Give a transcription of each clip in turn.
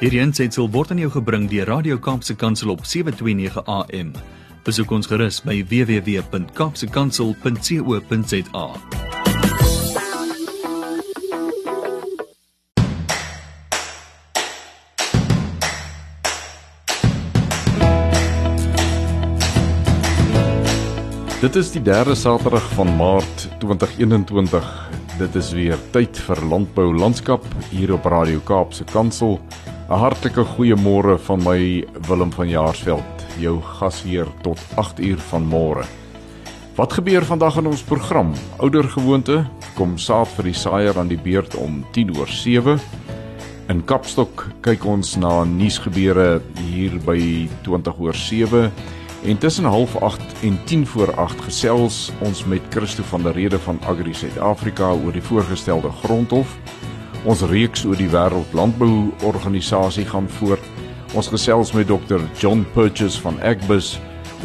Hierdie aanseit word aan jou gebring deur Radio Kaapse Kansel op 7:29 AM. Besoek ons gerus by www.kapsekansel.co.za. Dit is die 3de Saterdag van Maart 2021. Dit is weer tyd vir landbou landskap hier op Radio Kaapse Kansel. 'n Hartlike goeiemôre van my Willem van Jaarsveld, jou gasheer tot 8 uur van môre. Wat gebeur vandag in ons program? Ouder gewoonte, kom saad vir die saaier aan die beurt om 10 oor 7. In Kapstok kyk ons na nuusgebeure hier by 20 oor 7 En tussen 08:30 en 10 voor 8 gesels ons met Christo van der Rede van Agri Suid-Afrika oor die voorgestelde grondhof. Ons reeks oor die Wêreld Landbou Organisasie gaan voort. Ons gesels met Dr John Purchase van Agbus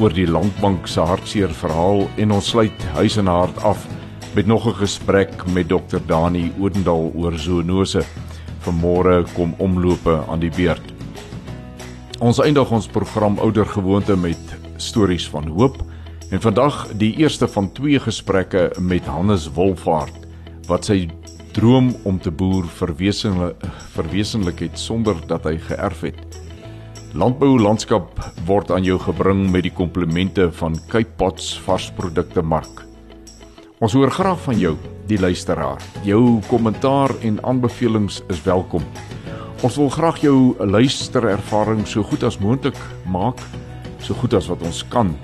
oor die Landbank se hartseer verhaal en ons sluit huis en hart af met nog 'n gesprek met Dr Dani Odendaal oor zoonose. Vanmôre kom omlope aan die beurt. Ons eindig ons program ouer gewoonte met stories van hoop en vandag die eerste van twee gesprekke met Hannes Wolfhard wat sy droom om te boer verwesenlik het sonder dat hy geërf het. Landbou landskap word aan jou gebring met die komplimente van Cape Pots varsprodukte mark. Ons hoor graag van jou, die luisteraar. Jou kommentaar en aanbevelings is welkom. Ons wil graag jou luisterervaring so goed as moontlik maak so goed as wat ons kan.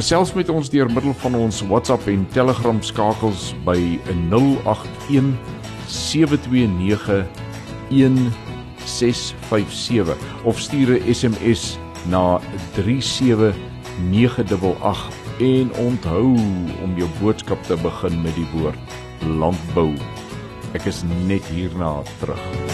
Gesels met ons deur middel van ons WhatsApp en Telegram skakels by 081 729 1657 of stuur 'n SMS na 37988 en onthou om jou boodskap te begin met die woord landbou. Ek is net hierna terug.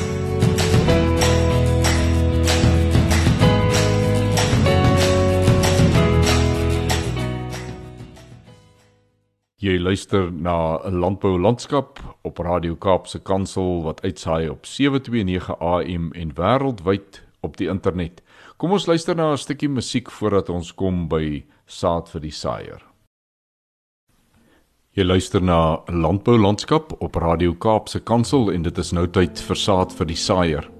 Jy luister na 'n landbou landskap op Radio Kaapse Kansel wat uitsaai op 729 AM en wêreldwyd op die internet. Kom ons luister na 'n stukkie musiek voordat ons kom by saad vir die saaier. Jy luister na Landbou Landskap op Radio Kaapse Kansel en dit is nou tyd vir saad vir die saaier.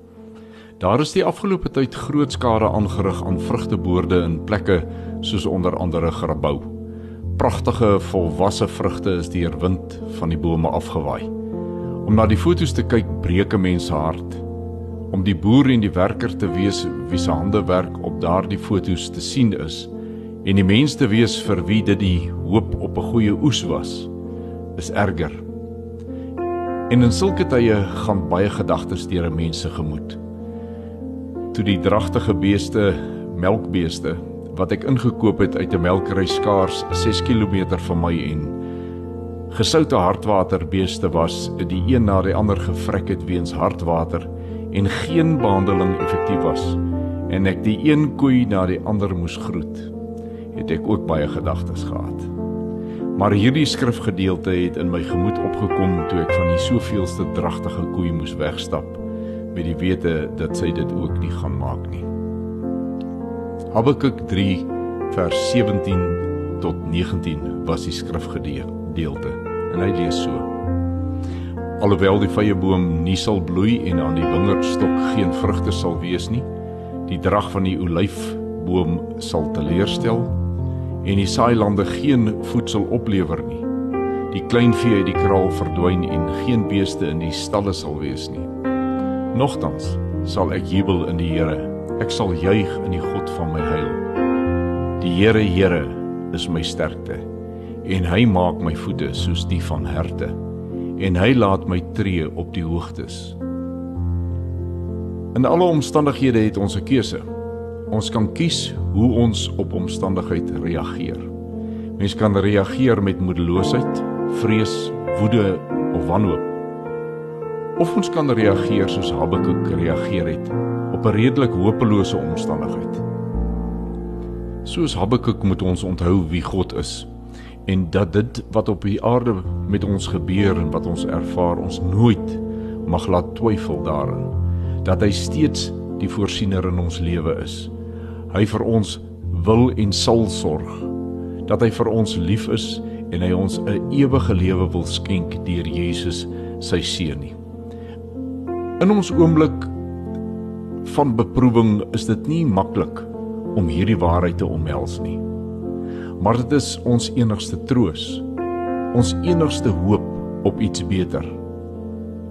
Daar is die afgelope tyd groot skade aangerig aan vrugteboorde in plekke soos onder andere Grabouw. Pragtige volwasse vrugte is deur wind van die bome afgewaai. Om na die fotos te kyk breek 'n mens hart. Om die boer en die werker te wees wie se hande werk op daardie fotos te sien is en die mens te wees vir wie dit die hoop op 'n goeie oes was, is erger. En in sulke tye gaan baie gedagtes deur 'n mens se gemoed. Toe die dragtige beeste, melkbeeste wat ek ingekoop het uit 'n melkery skaars 6 km van my en gesoute hartwaterbeeste was die een na die ander gevrek het weens hartwater en geen behandeling effektief was en ek die een koei na die ander moes groet het ek ook baie gedagtes gehad. Maar hierdie skrifgedeelte het in my gemoed opgekom toe ek van die soveelste dragtige koei moes wegstap met die wete dat sy dit ook nie gaan maak nie Habakuk 3 vers 17 tot 19 was die skrifgedeelte. En hy lees so. Alhoewel die vrye boom nie sal bloei en aan die wingerdstok geen vrugte sal wees nie die drag van die olyfboom sal teleurstel en die saailande geen voedsel oplewer nie. Die kleinvee uit die kraal verdwyn en geen beeste in die stalle sal wees nie. Nogtans sal ek jubel in die Here Ek sal juig in die God van my heil. Die Here, Here, is my sterkte en hy maak my voete soos die van herte en hy laat my tree op die hoogtes. In alle omstandighede het ons 'n keuse. Ons kan kies hoe ons op omstandigheid reageer. Mens kan reageer met moedeloosheid, vrees, woede of wanhoop. Of ons kan reageer soos Habakuk reageer het op 'n redelik hopelose omstandigheid. Soos Habakuk moet ons onthou wie God is en dat dit wat op die aarde met ons gebeur en wat ons ervaar ons nooit mag laat twyfel daarin dat hy steeds die voorsiener in ons lewe is. Hy vir ons wil en sal sorg. Dat hy vir ons lief is en hy ons 'n ewige lewe wil skenk deur Jesus sy seun nie. In ons oomblik van beproewing is dit nie maklik om hierdie waarheid te omhels nie. Maar dit is ons enigste troos, ons enigste hoop op iets beter,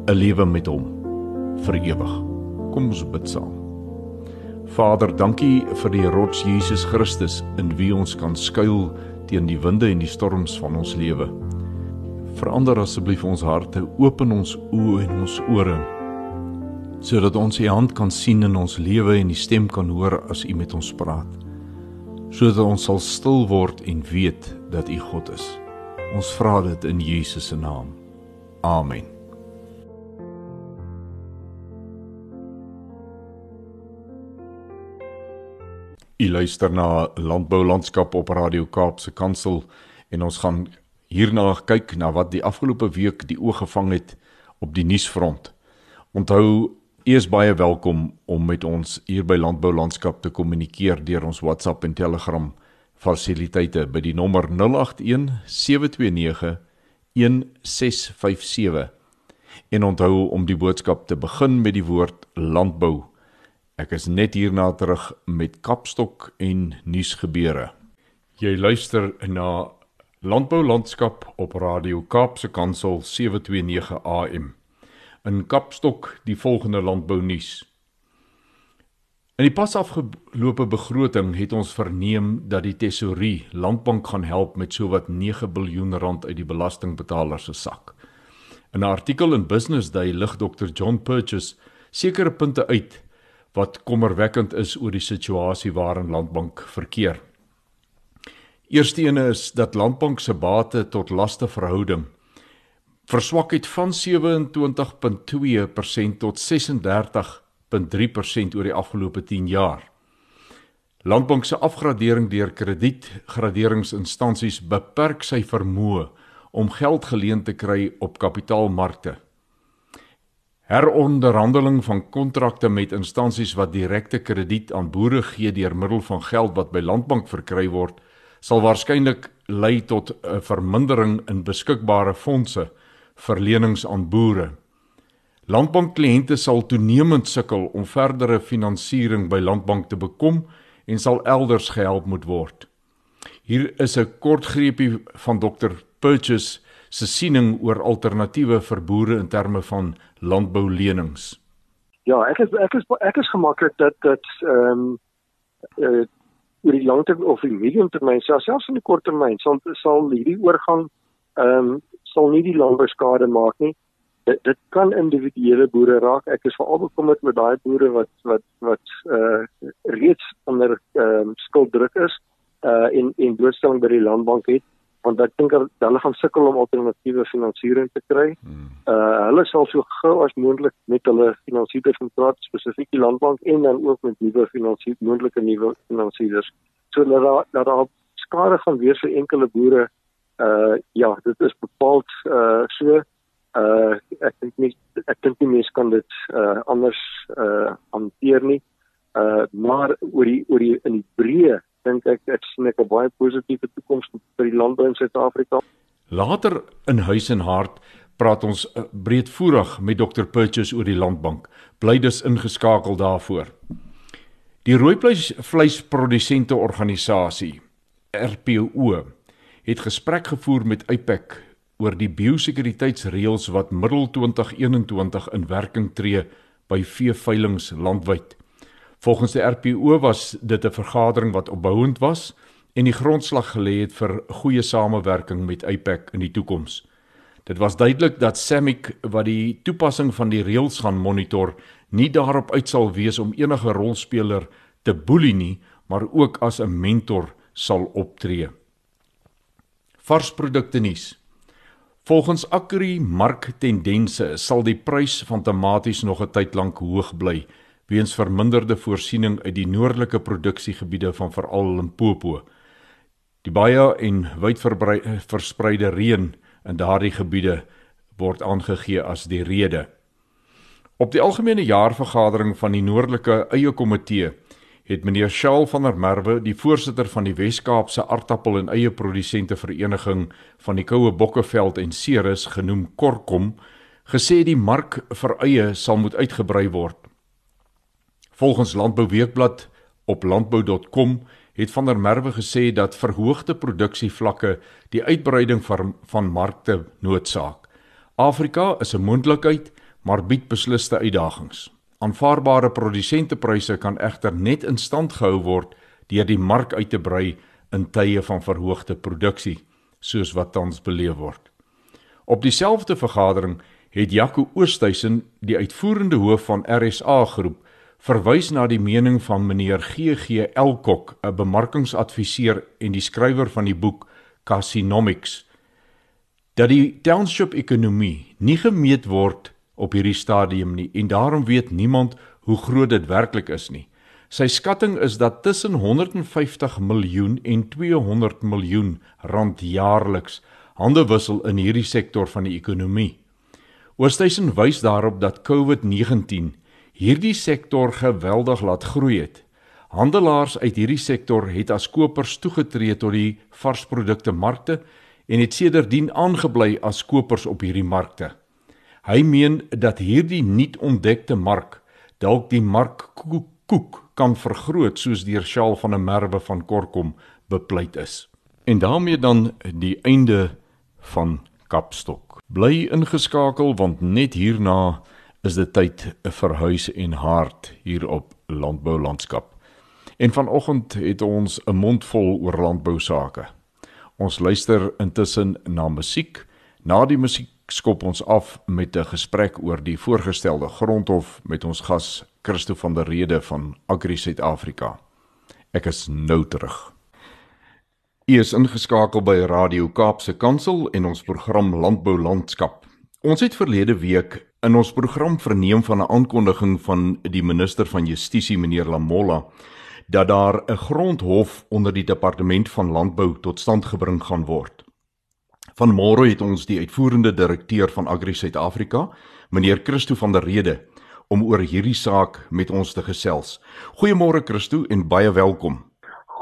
'n lewe met hom vir ewig. Kom ons bid saam. Vader, dankie vir die rots Jesus Christus in wie ons kan skuil teen die winde en die storms van ons lewe. Verander asseblief ons harte, open ons oë en ons ore sodat ons u hand kan sien in ons lewe en die stem kan hoor as u met ons praat. Sodat ons sal stil word en weet dat u God is. Ons vra dit in Jesus se naam. Amen. U luister na Landbou Landskap op Radio Kaapse Kansel en ons gaan hierna kyk na wat die afgelope week die oog gevang het op die nuusfront. Onthou U is baie welkom om met ons hier by Landbou Landskap te kommunikeer deur ons WhatsApp en Telegram fasiliteite by die nommer 081 729 1657. En onthou om die boodskap te begin met die woord landbou. Ek is net hierna terug met Kapstok en nuusgebeure. Jy luister na Landbou Landskap op Radio Kaapse Kansel 729 AM in Kapstok die volgende landbou nuus. In die pas afgelope begroting het ons verneem dat die tesourier Landbank gaan help met sowat 9 miljard rand uit die belastingbetalers se sak. In 'n artikel in Business Day lig Dr John Purchase sekere punte uit wat kommerwekkend is oor die situasie waarin Landbank verkeer. Eerstene is dat Landbank se bate tot laste verhouding verswak het van 27.2% tot 36.3% oor die afgelope 10 jaar. Landbank se afgradering deur kredietgraderingsinstansies beperk sy vermoë om geld geleen te kry op kapitaalmarkte. Heronderhandeling van kontrakte met instansies wat direkte krediet aan boere gee deur middel van geld wat by Landbank verkry word, sal waarskynlik lei tot 'n vermindering in beskikbare fondse verlenings aan boere. Landbankkliënte sal toenemend sukkel om verdere finansiering by Landbank te bekom en sal elders gehelp moet word. Hier is 'n kort greepie van Dr Purchase se siening oor alternatiewe vir boere in terme van landboulenings. Ja, ek is ek is ek is gemaklik dat dat ehm um, uh, oor die langtermyn of die mediumtermyn selfs in die korttermyn sal sal hierdie oorgang ehm um, sal nie die landbouskade maak nie. Dit dit kan individuele boere raak. Ek is veral bekommerd met daai boere wat wat wat uh reeds onder ehm uh, skulddruk is uh in in blootstelling by die landbank het want ek dink hulle gaan sukkel om alternatiewe finansiering te kry. Uh hulle sal so gou as moontlik met hulle finansiëerders praat spesifiek die landbank en dan ook met nuwe finansiële moontlike nuwe finansiëerders. So dat daar dat daar skade gaan wees vir enkele boere uh ja, dit is bepaald uh so uh ek dink nie ek dink nie mense kan dit uh anders uh hanteer nie. Uh maar oor die oor die in die breë dink ek ek sien ek 'n baie positiewe toekoms vir die landbou in Suid-Afrika. Later in huis en hart praat ons breedvoerig met Dr Purchase oor die landbank. Bly dus ingeskakel daarvoor. Die rooivleis vleisprodusente organisasie RPO het gesprek gevoer met IPAC oor die biosekuriteitsreëls wat middel 2021 in werking tree by veeveilings landwyd. Volgens die RPO was dit 'n vergadering wat opbouend was en die grondslag gelê het vir goeie samewerking met IPAC in die toekoms. Dit was duidelik dat SAMIC wat die toepassing van die reëls gaan monitor, nie daarop uit sal wees om enige rolspeler te boelie nie, maar ook as 'n mentor sal optree. Varsprodukte nuus. Volgens Agri marktendense sal die prys van tomaties nog 'n tyd lank hoog bly weens verminderde voorsiening uit die noordelike produksiegebiede van veral Limpopo. Die baie en wyd verspreide reën in daardie gebiede word aangegee as die rede. Op die algemene jaarvergadering van die Noordelike Eie Komitee het meneer Shaal van der Merwe, die voorsitter van die Wes-Kaapse Aartappel en Eie Produsente Vereniging van die Koue Bokkeveld en Ceres genoem Korkom, gesê die mark vir eie sal moet uitgebrei word. Volgens Landbou Weekblad op landbou.com het van der Merwe gesê dat verhoogde produksievlakke die uitbreiding van, van markte noodsaak. Afrika is 'n moontlikheid, maar bied besliste uitdagings. Aanvaarbare produsentepryse kan egter net in stand gehou word deur die mark uit te brei in tye van verhoogde produksie, soos wat tans beleef word. Op dieselfde vergadering het Jaco Oosthuizen, die uitvoerende hoof van RSA Groep, verwys na die mening van meneer GG Elkok, 'n bemarkingsadviseur en die skrywer van die boek Casinomics, dat die township ekonomie nie gemeet word op hierdie stadium nie en daarom weet niemand hoe groot dit werklik is nie. Sy skatting is dat tussen 150 miljoen en 200 miljoen rand jaarliks hande wissel in hierdie sektor van die ekonomie. Oosthuizen wys daarop dat COVID-19 hierdie sektor geweldig laat groei het. Handelaars uit hierdie sektor het as kopers toegetree tot die varsprodukte markte en het sedertdien aangebly as kopers op hierdie markte. Hy meen dat hierdie nuut ontdekte mark dalk die mark koek, koek kan vergroot soos deur Shaal van der Merwe van Korkom bepleit is. En daarmee dan die einde van Kapstok. Bly ingeskakel want net hierna is dit tyd vir huis en hart hier op landbou landskap. En vanoggend het ons 'n mond vol oor landbou sake. Ons luister intussen na musiek. Na die musiek skop ons af met 'n gesprek oor die voorgestelde grondhof met ons gas Christo van der Rede van Agri Suid-Afrika. Ek is nou terug. U is ingeskakel by Radio Kaapse Kansel en ons program Landbou Landskap. Ons het verlede week in ons program verneem van 'n aankondiging van die minister van Justisie meneer Lamola dat daar 'n grondhof onder die departement van landbou tot stand gebring gaan word. Vanmôre het ons die uitvoerende direkteur van Agri Suid-Afrika, meneer Christo van der Rede, om oor hierdie saak met ons te gesels. Goeiemôre Christo en baie welkom.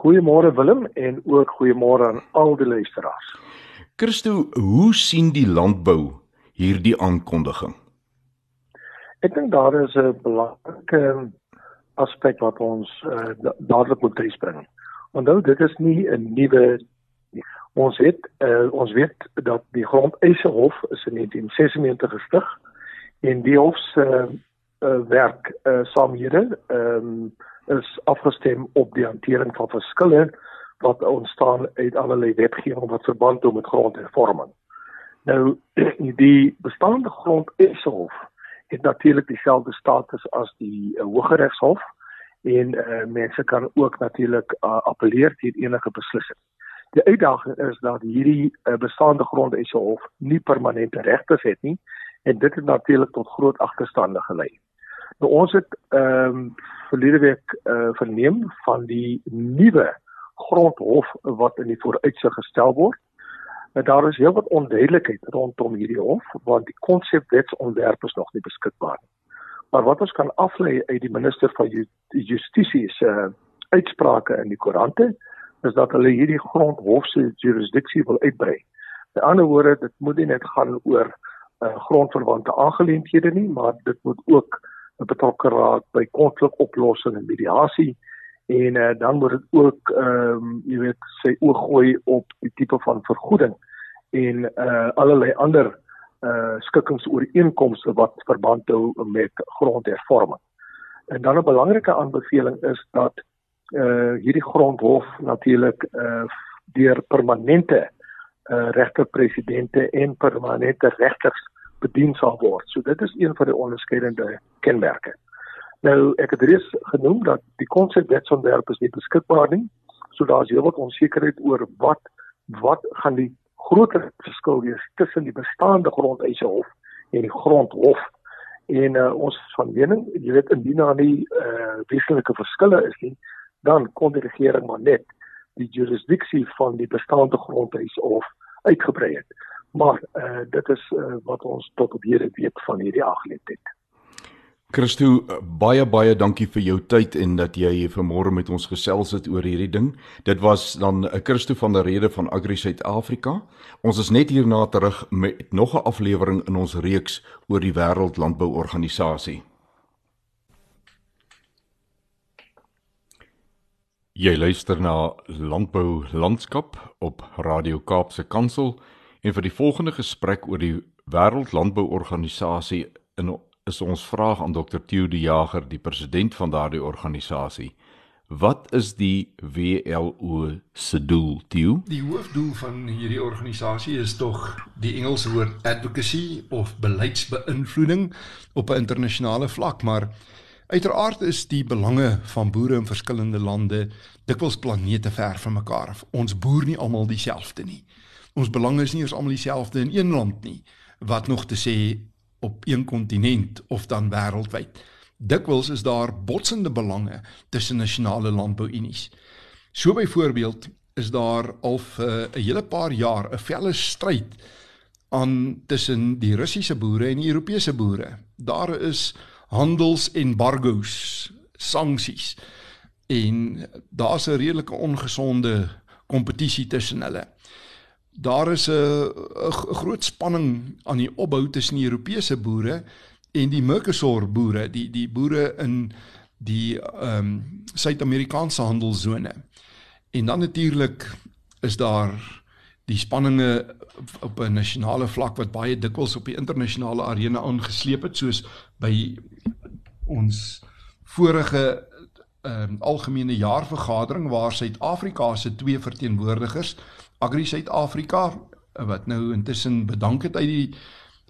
Goeiemôre Willem en ook goeiemôre aan al die luisteraars. Christo, hoe sien die landbou hierdie aankondiging? Ek dink daar is 'n belangrike aspek wat ons uh, dadelik moet bring. Onthou dit is nie 'n nuwe ons het uh, ons weet dat die grondeise hof is in 1996 gestig en die hof se uh, uh, werk uh, saamhede um, is afgestem op die hantering van verskille wat ontstaan uit allerlei wetgewing wat verband hou met grondhervorming. Nou die bestaande grondeise hof het natuurlik dieselfde status as die uh, Hooggeregshof en uh, mense kan ook natuurlik uh, appeleer teen enige beslissing. Die uitdaging is dat hierdie uh, bestaande grondeise hof nie permanente regters het nie en dit het natuurlik tot groot agterstande gelei. Nou ons het ehm um, verlede week uh, verneem van die nuwe grondhof wat in die vooruitsig gestel word Maar daar is heelwat onduidelikheid rondom hierdie hof want die konsepwetsontwerp is nog nie beskikbaar nie. Maar wat ons kan aflei uit die minister van Justisie se uh, uitsprake in die koerante is dat hulle hierdie grondhof se jurisdiksie wil uitbrei. Met ander woorde, dit moet nie net gaan oor uh, grondverwante aangeleenthede nie, maar dit moet ook betrokke raak by konflikoplossing en mediasie en uh, dan moet dit ook ehm um, jy weet sy oog gooi op die tipe van vergoeding en uh allerlei ander uh skikkingsooreenkomste wat verband hou met grondhervorming. En dan 'n belangrike aanbeveling is dat uh hierdie grondhof natuurlik uh deur permanente uh regterpresidente en permanente regters bedien sal word. So dit is een van die onderskeidende kenmerke. Nou ek het reeds genoem dat die konsepwetsontwerp is nie beskikbaar nie. So daar's heelwat onsekerheid oor wat wat gaan die groter verskil wees tussen die bestaande grondeise hof en die grondhof. En uh, ons van mening, jy weet indien daar nie uh, wesenlike verskille is nie, dan kon die regering maar net die jurisdiksie van die bestaande grondeise hof uitgebrei het. Maar uh, dit is uh, wat ons tot op hierdie weet van hierdie aangeleentheid. Christo, baie baie dankie vir jou tyd en dat jy vanmôre met ons gesels het oor hierdie ding. Dit was dan 'n eh, Christo van der Rede van Agri Suid-Afrika. Ons is net hierna terug met nog 'n aflewering in ons reeks oor die Wêreld Landbouorganisasie. Jy luister na Landbou Landskap op Radio Kaapse Kansel en vir die volgende gesprek oor die Wêreld Landbouorganisasie is ons vraag aan Dr. Theo De Jager, die president van daardie organisasie. Wat is die WLO se doel, Theo? Die hoofdoel van hierdie organisasie is tog die Engelse woord advocacy of beleidsbeïnvloeding op 'n internasionale vlak, maar uiteraard is die belange van boere in verskillende lande dikwels planete ver van mekaar af. Ons boer nie almal dieselfde nie. Ons belange is nie eers almal dieselfde in een land nie. Wat nog te sê op een kontinent of dan wêreldwyd. Dikwels is daar botsende belange tussen nasionale landbouunies. So byvoorbeeld is daar al 'n hele paar jaar 'n felle stryd aan tussen die Russiese boere en die Europese boere. Daar is handelsembargo's, sanksies en daar's 'n redelike ongesonde kompetisie tussen hulle daar is 'n groot spanning aan die opbou tussen die Europese boere en die Mercosur boere, die die boere in die ehm um, Suid-Amerikaanse handelsone. En dan natuurlik is daar die spanninge op 'n nasionale vlak wat baie dikwels op die internasionale arena aangesleep het soos by ons vorige um, algemene jaarvergadering waar Suid-Afrika se twee verteenwoordigers Agri Suid-Afrika wat nou intussen bedank het uit die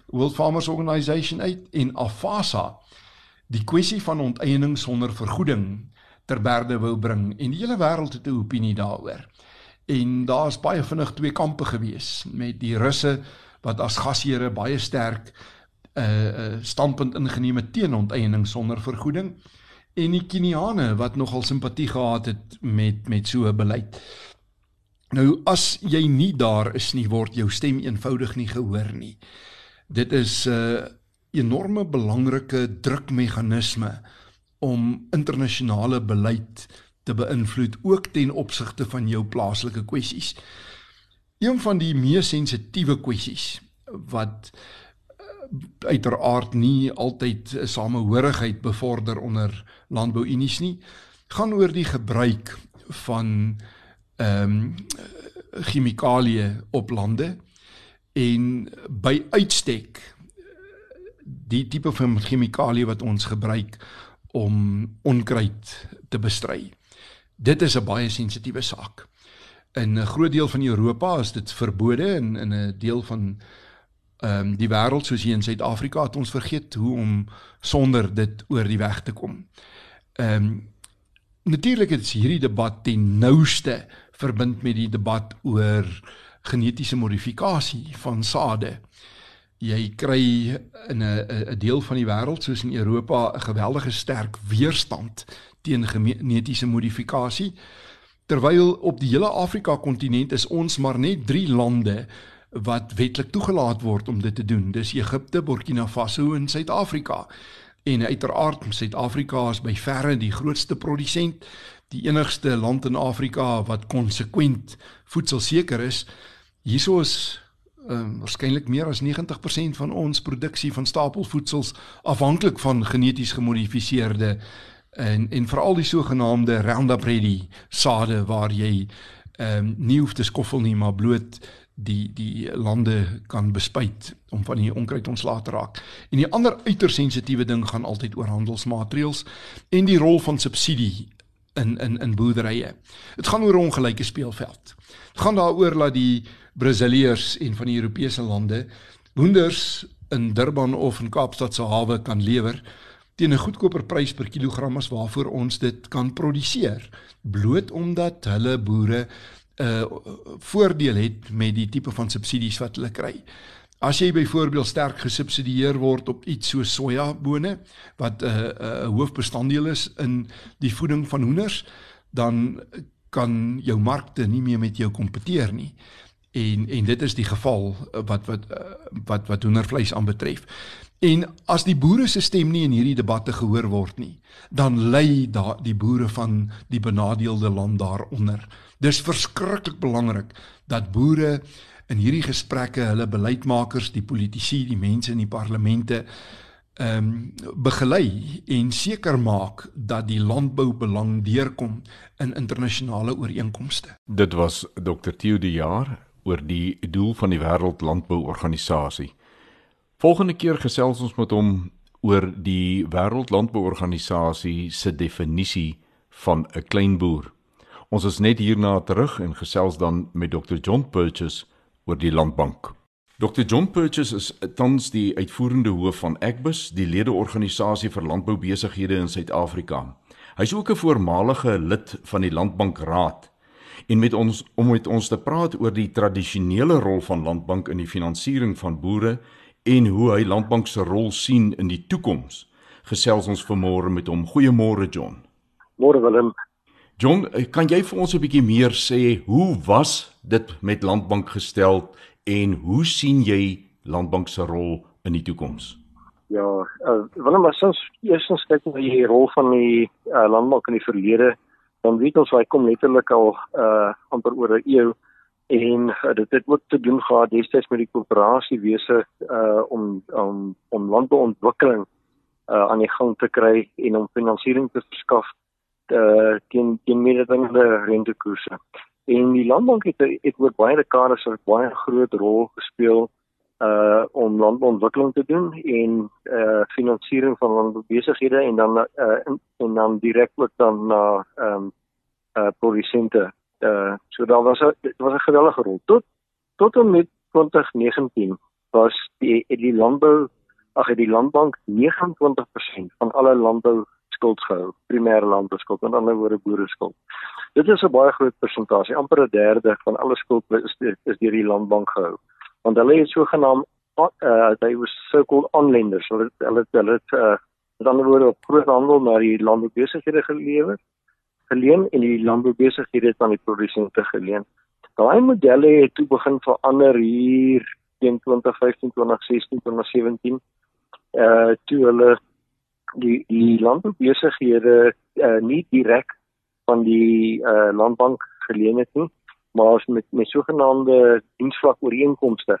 World Farmers Organization uit en Afasa die kwessie van onteiening sonder vergoeding ter berde wou bring en die hele wêreld het 'n opinie daaroor. En daar's baie vinnig twee kampe gewees met die Russe wat as gasheere baie sterk 'n uh, uh, standpunt ingeneem het teen onteiening sonder vergoeding en die Keniane wat nogal simpatie gehad het met met so 'n beleid. Nou as jy nie daar is nie word jou stem eenvoudig nie gehoor nie. Dit is 'n uh, enorme belangrike drukmeganisme om internasionale beleid te beïnvloed ook ten opsigte van jou plaaslike kwessies. Een van die mees sensitiewe kwessies wat uh, uiteraard nie altyd samehorigheid bevorder onder landbouunies nie, gaan oor die gebruik van ehm um, chemikalieë op lande en by uitstek die tipe van chemikalieë wat ons gebruik om onkruid te bestry. Dit is 'n baie sensitiewe saak. In 'n groot deel van Europa is dit verbode en in 'n deel van ehm um, die wêreld soos hier in Suid-Afrika het ons vergeet hoe om sonder dit oor die weg te kom. Ehm um, natuurlik is hierdie debat ten nouste verbind met die debat oor genetiese modifikasie van sade. Jy kry in 'n 'n deel van die wêreld soos in Europa 'n geweldige sterk weerstand teen genetiese modifikasie terwyl op die hele Afrika kontinent is ons maar net 3 lande wat wetlik toegelaat word om dit te doen. Dis Egipte, Burkina Faso en Suid-Afrika. En uiteraard Suid-Afrika is by verre die grootste produsent die enigste land in Afrika wat konsekwent voedselseker is. Hierso is ehm um, waarskynlik meer as 90% van ons produksie van stapelvoedsels afhanklik van geneties gemodifiseerde en en veral die sogenaamde Roundup Ready sade waar jy ehm um, nie hoef te skoffel nie maar bloot die die lande kan bespuit om van die onkruid ontslae te raak. En die ander uiters sensitiewe ding gaan altyd oor handelsmateriaals en die rol van subsidie in in in boerderye. Dit gaan oor 'n ongelyke speelveld. Dit gaan daaroor dat die Brasiliërs en van die Europese lande hoenders in Durban of in Kaapstad se hawe kan lewer teen 'n goedkoper prys per kilogram as waarvoor ons dit kan produseer, bloot omdat hulle boere 'n uh, voordeel het met die tipe van subsidies wat hulle kry. As jy byvoorbeeld sterk gesubsidieer word op iets so sojabone wat 'n uh, 'n uh, hoofbestanddeel is in die voeding van hoenders, dan kan jou markte nie meer met jou kompeteer nie. En en dit is die geval wat wat wat wat hoendervleis aanbetref. En as die boere se stem nie in hierdie debatte gehoor word nie, dan lê daar die boere van die benadeelde land daaronder. Dis verskriklik belangrik dat boere in hierdie gesprekke hulle beleidsmakers, die politici, die mense in die parlemente ehm um, begelei en seker maak dat die landboubelang deurkom in internasionale ooreenkomste. Dit was Dr. Theo de Jaar oor die doel van die Wêreld Landbouorganisasie. Volgende keer gesels ons met hom oor die Wêreld Landbouorganisasie se definisie van 'n klein boer. Ons is net hierna terug en gesels dan met Dr. John Purchase oor die landbank. Dr. John Purchase is tans die uitvoerende hoof van Agbus, die ledeorganisasie vir landboubesighede in Suid-Afrika. Hy's ook 'n voormalige lid van die Landbankraad. En met ons om met ons te praat oor die tradisionele rol van landbank in die finansiering van boere en hoe hy landbank se rol sien in die toekoms. Gesels ons vanmôre met hom. Goeiemôre John. Môre Willem. John, kan jy vir ons 'n bietjie meer sê hoe was dit met landbank gestel en hoe sien jy landbank se rol in die toekoms? Ja, uh, wanneer maar soms eerstens kyk na die rol van die uh, landbank in die verlede, dan weet ons hy kom letterlik al uh amper oor 'n eeu en uh, dit het ook te doen gehad destyds met die koöperasie wese uh om om om landbouontwikkeling uh aan die gang te kry en om finansiering te verskaf uh teen teen mededingende rentekoerse. En die landbank het het oor baie dekades 'n baie groot rol gespeel uh om landbouontwikkeling te doen en uh finansiering van landboubesighede en dan uh en, en dan direk ook dan na ehm um, uh produsente. Uh so daar was 'n was 'n geweldige rol tot tot en met 2019 was die die landbou ag die landbank 29% van alle landbou skuld gehou, primêre landbouskuld, met ander woorde boereskuld. Dit is 'n baie groot persentasie, amper 'n derde van alle skuld is is deur die landbank gehou. Want hulle het sogenaamd uh they were so-called onlenders, hulle hulle hulle het uh met ander woorde op groot handel na die landboubesighede gelewer, geleen en die landboubesighede het aan die produsente geleen. Daai modelle het toe begin verander hier teen 2015, 2016, 2017 uh toe hulle die die landboubesighede uh, nie direk van die uh, landbank geleen het nie maar met met sogenaamde diensvlak ooreenkomste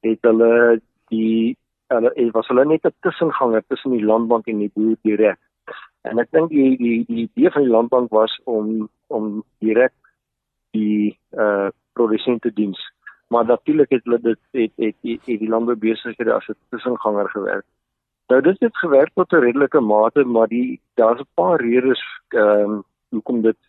het hulle die hulle was hulle net 'n tussenganger tussen die landbank en die boer direk en ek dink die die die idee van die landbank was om om direk die uh produsente diens. Maar natuurlik het hulle dit het het, het, het die landboubesighede as 'n tussenganger gewerk. Nou dit het gewerk tot 'n redelike mate, maar die daar's 'n paar redes ehm um, hoekom dit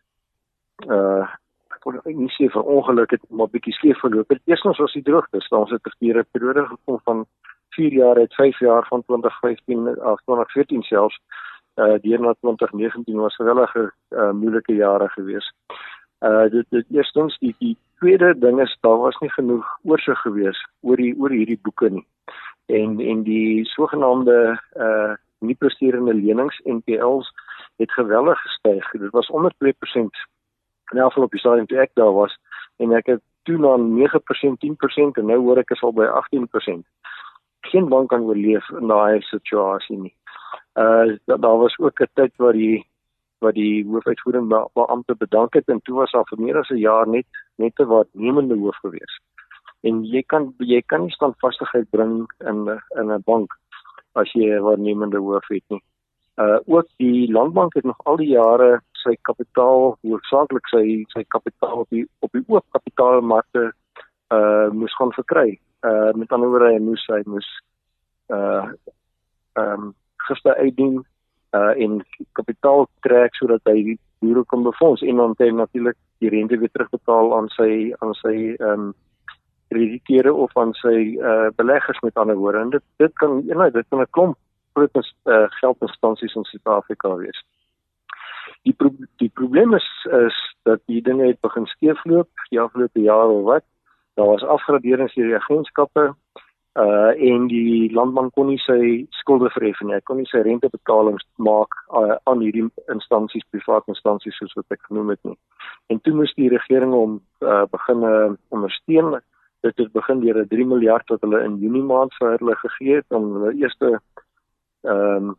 uh ek wil nie sê vir ongeluk het maar bietjie skeef verloop. Eerstens was die droogte, ons het 'n periode gekom van 4 jaar uit 5 jaar van 2015 af 2014 selfs uh deur na 2019 was gewellige uh moeilike jare gewees. Uh dit dit eerstens die die tweede ding is daar was nie genoeg oorsig gewees oor die oor hierdie boeke nie en en die sogenaamde uh nie presterende lenings NPLs het geweldig gestyg. Dit was onder 2% in elk geval op die stadium toe ek daar was en ek het toe na 9%, 10% en nou hoor ek is al by 18%. Geen bank kan oorleef in daai situasie nie. Uh daar was ook 'n tyd waar die wat die hoofuitvoerende beampte bedank het en toe was daar vir meer as 'n jaar net net 'n waarnemende hoof gewees en jy kan jy kan nie standvastigheid bring in in 'n bank as jy 'n waarnemende hoof het nie. Uh ook die landbank het nog al die jare sy kapitaal hoofsaaklik sy sy kapitaal op die op die oop kapitaalmarkte uh moes gaan verkry. Uh met ander woorde hy moes hy moes uh ehm um, gister uitdien uh en kapitaal trek sodat hy die boere kan befonds en dan natuurlik die rente weer terugbetaal aan sy aan sy ehm um, krediteure of aan sy uh beleggers met ander woorde en dit dit kan eenheid dit kan 'n klomp groot uh, geldinstansies in Suid-Afrika wees. Die pro die probleem is is dat die dinge het begin skeefloop die afgelope jaar of wat. Daar was afgraderings deur die agentskappe uh en die landbank kon nie sy skulde verhef nie. Hy kon nie sy rentebetalings maak uh, aan hierdie instansies, private instansies soos wat ek genoem het nie. En toe moes die regering hom uh begin uh, ondersteun dit het begin deur 'n 3 miljard wat hulle in Junie maand vir hulle gegee het om hulle eerste ehm um,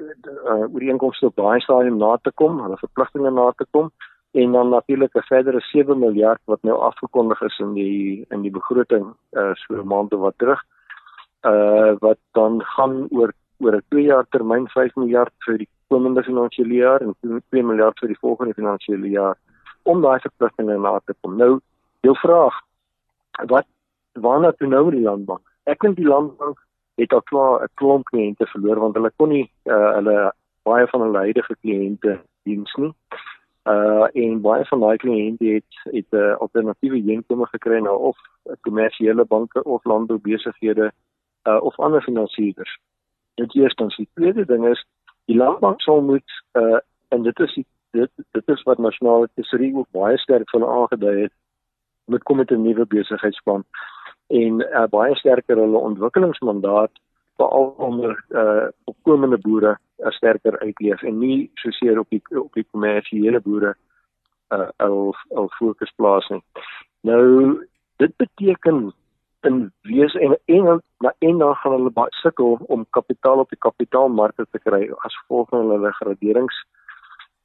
uh, oor die inkomste op daai stadium na te kom, hulle verpligtinge na te kom en dan natuurlik 'n verdere 7 miljard wat nou afgekondig is in die in die begroting uh so maande wat terug. Uh wat dan gaan oor oor 'n 2 jaar termyn 5 miljard vir die komende finansiële jaar en 2 miljard vir die volgende finansiële jaar om daai verpligtinge na te kom. Nou, jou vraag, wat waarna toe nou die landbank? Ek dink die landbank het al klaar 'n klomp kliënte verloor want hulle kon nie uh, hulle baie van hulle huidige kliënte diens nie. Uh en baie van daai kliënte het het 'n uh, alternatiewe inkomste gekry nou of kommersiële banke of landboubesighede uh of ander finansiëerders. Dit eerstens die tweede ding is die landbank sal moet uh en dit is dit dit is wat nasionale tesorie ook baie sterk van aangedui het met kom met 'n nuwe besigheidsplan en uh, baie sterker hulle ontwikkelingsmandaat veral onder uh opkomende boere uh, sterker uitleef en nie soseer op die op die kommersiële boere uh al al fokus plaas nie. Nou dit beteken in wees en en na en dan gaan hulle baie sukkel om kapitaal op die kapitaalmarkte te kry as gevolg van hulle graderings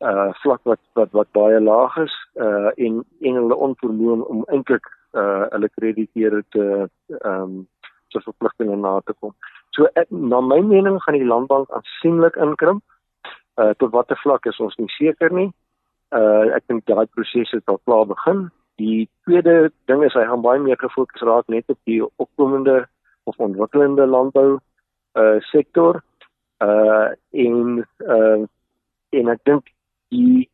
uh vlak wat wat wat baie laag is uh en en hulle onvermoë om eintlik uh hulle krediteure te ehm um, so verpligtinge na te kom. So ek, na my mening gaan die landbank aansienlik inkrimp. Uh tot watter vlak is ons nie seker nie. Uh ek dink daai proses het al klaar begin. Die tweede ding is hy gaan baie meer gefokus raak net op die opkomende of ontwikkelende landbou uh sektor. Uh en uh en ek dink die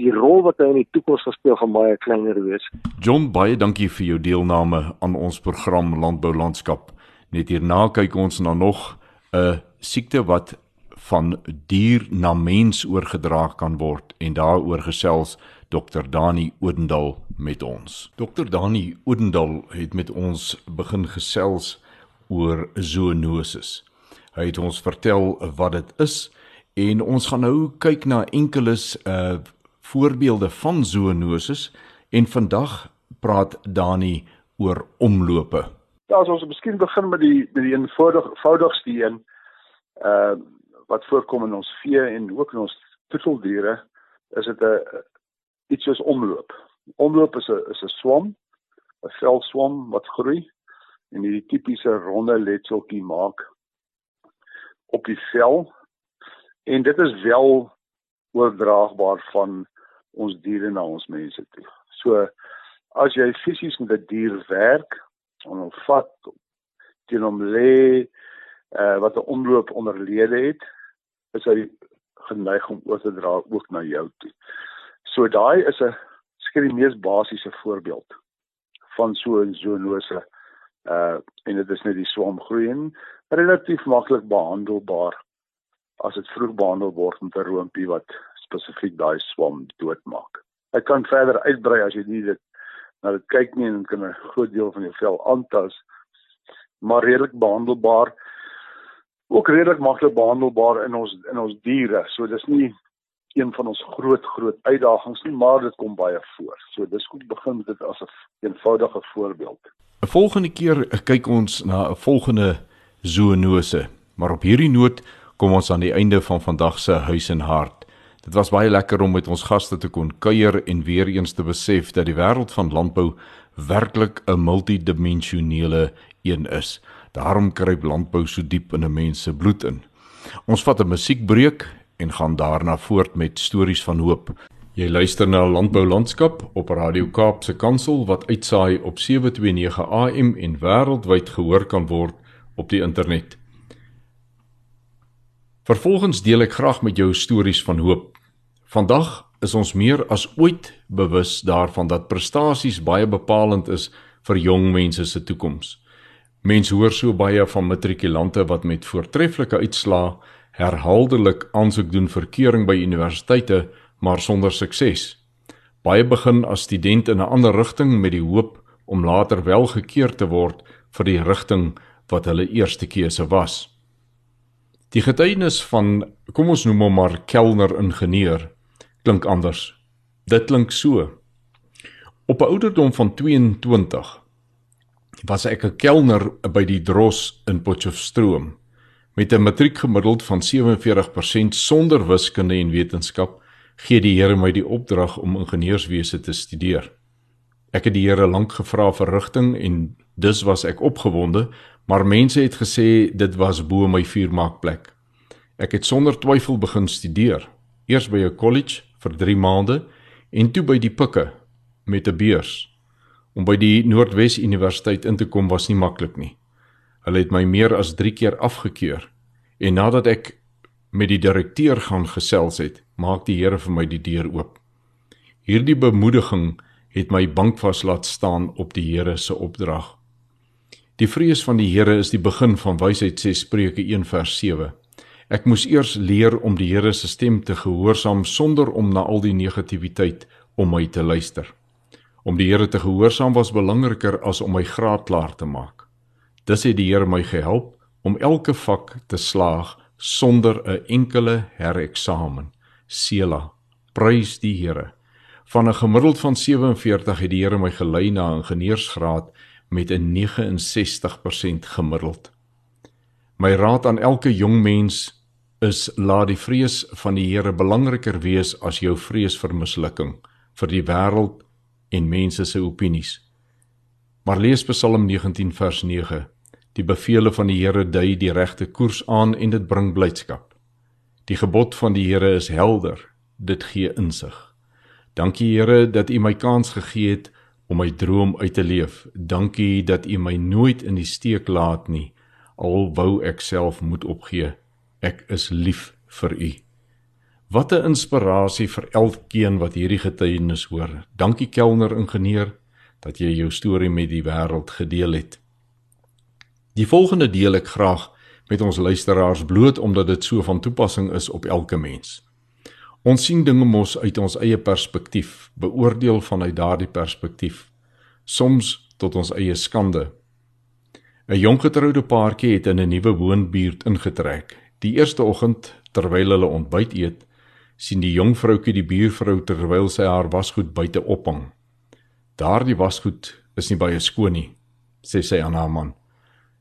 die rol wat hy in die toekoms speel gaan baie kleiner wees. John, baie dankie vir jou deelname aan ons program Landbou Landskap. Net hierna kyk ons na nog 'n siekte wat van dier na mens oorgedra kan word en daaroor gesels Dr Dani Odendal met ons. Dr Dani Odendal het met ons begin gesels oor zoonoses. Hy het ons vertel wat dit is en ons gaan nou kyk na enkeles uh voorbeelde van zoonoses en vandag praat Dani oor omlope. Ja, as ons miskien begin met die met die eenvoudigste een uh wat voorkom in ons vee en ook in ons voedseldiere, is dit 'n iets soos omloop. Omloop is 'n is 'n swam, 'n velswam wat groei en hierdie tipiese ronde letseltjie maak op die vel. En dit is wel oordraagbaar van ons diere na ons mense toe. So as jy fisies met 'n die dier werk, en hom vat teen hom lê uh, wat 'n omloop onderlede het, is hy geneig om oor te dra ook na jou toe. So daai is 'n skien die mees basiese voorbeeld van so 'n zoonose uh en dit is net die swamgroei en relatief maklik behandelbaar as dit vroeg behandel word met 'n roompie wat spesifiek daai swam doodmaak. Ek kan verder uitbrei as jy nie dit na dit kyk nie en kan 'n groot deel van jou vel aantas maar redelik behandelbaar ook redelik maklik behandelbaar in ons in ons diere. So dis nie een van ons groot groot uitdagings nie, maar dit kom baie voor. So dis goed begin dit as 'n eenvoudige voorbeeld. 'n Volgende keer kyk ons na 'n volgende zoonose, maar op hierdie noot kom ons aan die einde van vandag se huis en hart. Dit was baie lekker om met ons gaste te kon kuier en weer eens te besef dat die wêreld van landbou werklik 'n multidimensionele een is. Daarom kruip landbou so diep in 'n mens se bloed in. Ons vat 'n musiekbreek en gaan daarna voort met stories van hoop. Jy luister na Landbou Landskap op Radio Kaapse Kansel wat uitsaai op 729 AM en wêreldwyd gehoor kan word op die internet. Vervolgens deel ek graag met jou stories van hoop. Vandag is ons meer as ooit bewus daarvan dat prestasies baie bepalend is vir jong mense se toekoms. Mense hoor so baie van matrikulante wat met voortreffelike uitslae herhaaldelik aansoek doen vir keuring by universiteite, maar sonder sukses. Baie begin as student in 'n ander rigting met die hoop om later wel gekeur te word vir die rigting wat hulle eerste keuse was. Die getuienis van kom ons noem hom maar kelner ingenieur klink anders. Dit klink so: Op 'n ouderdom van 22 was ek 'n kelner by die Dros in Potchefstroom met 'n matriekgemiddeld van 47% sonder wiskunde en wetenskap gee die Here my die opdrag om ingenieurswese te studeer. Ek het die Here lank gevra vir rigting en dus was ek opgewonde, maar mense het gesê dit was bo my vuurmaakplek. Ek het sonder twyfel begin studeer, eers by 'n college vir 3 maande en toe by die Pikke met 'n beurs. Om by die Noordwes Universiteit in te kom was nie maklik nie. Hulle het my meer as 3 keer afgekeur en nadat ek met die direkteur gaan gesels het, maak die Here vir my die deur oop. Hierdie bemoediging het my bankvas laat staan op die Here se opdrag. Die vrees van die Here is die begin van wysheid sê Spreuke 1 vers 7. Ek moes eers leer om die Here se stem te gehoorsaam sonder om na al die negativiteit om my te luister. Om die Here te gehoorsaam was belangriker as om my graad klaar te maak. Dis het die Here my gehelp om elke vak te slaag sonder 'n enkele hereksamen. Sela, prys die Here. Van 'n gemiddeld van 47 het die Here my gelei na 'n ingenieursgraad met 'n 69% gemiddeld. My raad aan elke jong mens is laat die vrees van die Here belangriker wees as jou vrees vir mislukking, vir die wêreld en mense se opinies. Maar lees Psalm 19 vers 9. Die beveel van die Here dui die regte koers aan en dit bring blydskap. Die gebod van die Here is helder, dit gee insig. Dankie Here dat U my kans gegee het om my droom uit te leef. Dankie dat U my nooit in die steek laat nie, al wou ek self moet opgee. Ek is lief vir U. Wat 'n inspirasie vir elkeen wat hierdie getuienis hoor. Dankie Kelner ingenieur dat jy jou storie met die wêreld gedeel het. Die volgende deel ek graag met ons luisteraars bloot omdat dit so van toepassing is op elke mens. Ons sien dinge mos uit ons eie perspektief, beoordeel vanuit daardie perspektief, soms tot ons eie skande. 'n Jong getroude paartjie het in 'n nuwe woonbuurt ingetrek. Die eerste oggend terwyl hulle ontbyt eet, sien die jong vroutjie die buurvrou terwyl sy haar wasgoed buite ophang. Daardie wasgoed is nie baie skoon nie, sê sy aan haar man.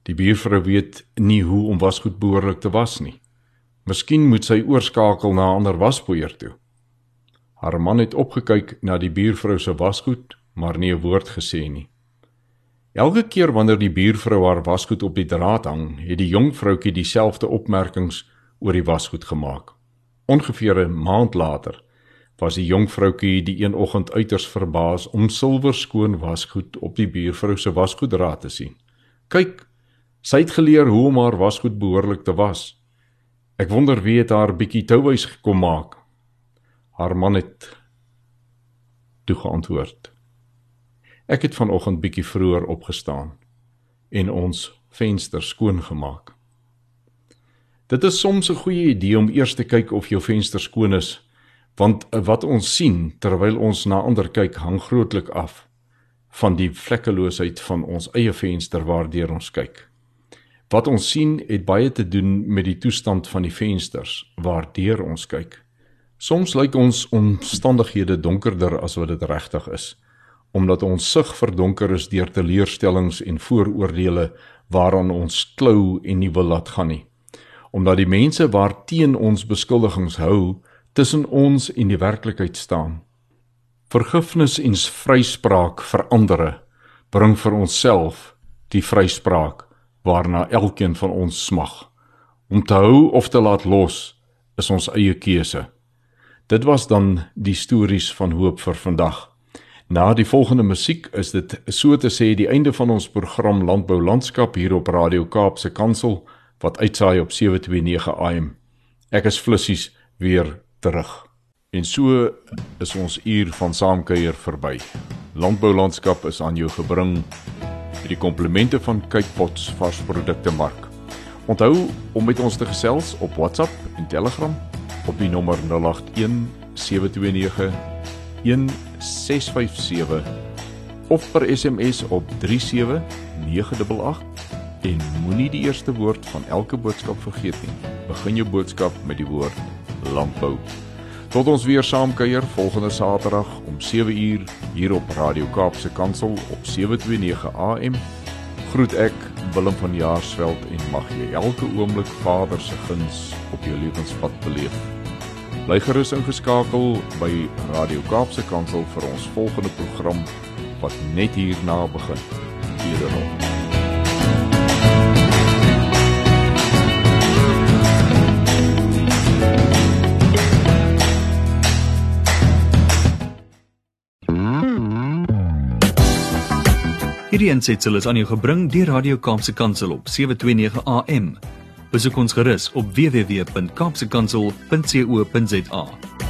Die buurvrou weet nie hoe om wasgoed behoorlik te was nie. Miskien moet sy oorskakel na 'n ander waspoeier toe. Haar man het opgekyk na die buurvrou se wasgoed, maar nie 'n woord gesê nie. Elke keer wanneer die buurvrou haar wasgoed op die draad hang, het die jong vroutjie dieselfde opmerkings oor die wasgoed gemaak. Ongeveer 'n maand later was die jong vroutjie die een oggend uiters verbaas om silwer skoon wasgoed op die buurvrou se wasgoedraad te sien. "Kyk, sy het geleer hoe om haar wasgoed behoorlik te was. Ek wonder wie het haar bietjie touwys gekom maak." Haar man het toe geantwoord: "Ek het vanoggend bietjie vroeër opgestaan en ons venster skoon gemaak." Dit is soms 'n goeie idee om eers te kyk of jou venster skoon is, want wat ons sien terwyl ons na ander kyk hang grootlik af van die vlekkeloosheid van ons eie venster waardeur ons kyk. Wat ons sien het baie te doen met die toestand van die vensters waardeur ons kyk. Soms lyk ons omstandighede donkerder as wat dit regtig is, omdat ons sig verdonker is deur teleurstellings en vooroordeele waaraan ons klou en nie wil laat gaan nie omdat die mense waarteen ons beskuldigings hou tussen ons en die werklikheid staan. Vergifnis en vryspraak vir ander bring vir onsself die vryspraak waarna elkeen van ons smag. Om te hou of te laat los is ons eie keuse. Dit was dan die stories van hoop vir vandag. Na die volgende musiek is dit so te sê die einde van ons program Landbou Landskap hier op Radio Kaapse Kansel wat uitsaai op 729 AM. Ek is flissies weer terug. En so is ons uur van saamkuier verby. Landboulandskap is aan jou gebring met die komplimente van Kypots varsprodukte mark. Onthou om met ons te gesels op WhatsApp en Telegram op die nommer 081 729 1657 of per SMS op 37988 en moenie die eerste woord van elke boodskap vergeet nie. Begin jou boodskap met die woord landbou. Tot ons weer saam kuier volgende Saterdag om 7uur hier op Radio Kaapse Kansel op 729 AM. Groet ek Willem van Jaarsveld en mag jy elke oomblik Vader se guns op jou lewenspad beleef. Bly gerus ingeskakel by Radio Kaapse Kansel vir ons volgende program wat net hierna begin. Wederom. Hierdie ensetsel is aan jou gebring deur Radio Kaapse Kansel op 729 AM. Besoek ons gerus op www.kaapsekansel.co.za.